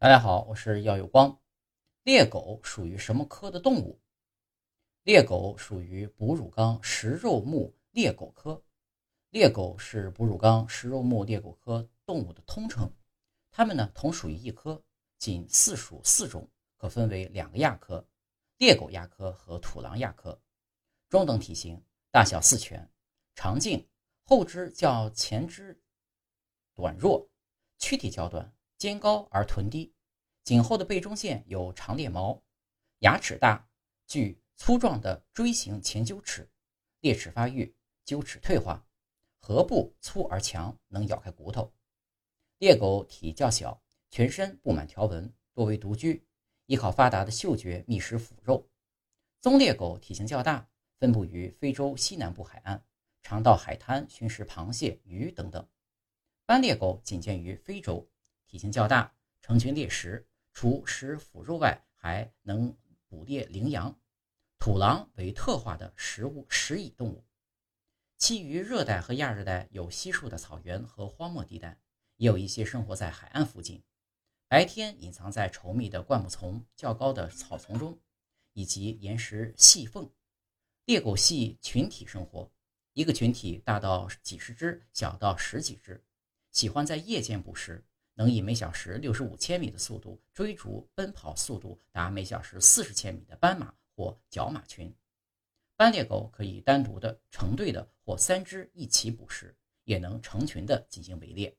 大家好，我是耀有光。猎狗属于什么科的动物？猎狗属于哺乳纲食肉目猎狗科。猎狗是哺乳纲食肉目猎狗科动物的通称。它们呢同属于一科，仅四属四种，可分为两个亚科：猎狗亚科和土狼亚科。中等体型，大小似犬，长颈，后肢较前肢短弱，躯体较短，肩高而臀低。颈后的背中线有长裂毛，牙齿大，具粗壮的锥形前臼齿，裂齿发育，臼齿退化，颌部粗而强，能咬开骨头。猎狗体较小，全身布满条纹，多为独居，依靠发达的嗅觉觅食腐肉。棕猎狗体型较大，分布于非洲西南部海岸，常到海滩寻食螃蟹、鱼等等。斑猎狗仅见于非洲，体型较大，成群猎食。除食腐肉外，还能捕猎羚羊。土狼为特化的食物食蚁动物。其余热带和亚热带有稀疏的草原和荒漠地带，也有一些生活在海岸附近。白天隐藏在稠密的灌木丛、较高的草丛中，以及岩石细缝。猎狗系群体生活，一个群体大到几十只，小到十几只，喜欢在夜间捕食。能以每小时六十五千米的速度追逐奔跑，速度达每小时四十千米的斑马或角马群。斑鬣狗可以单独的、成对的或三只一起捕食，也能成群的进行围猎。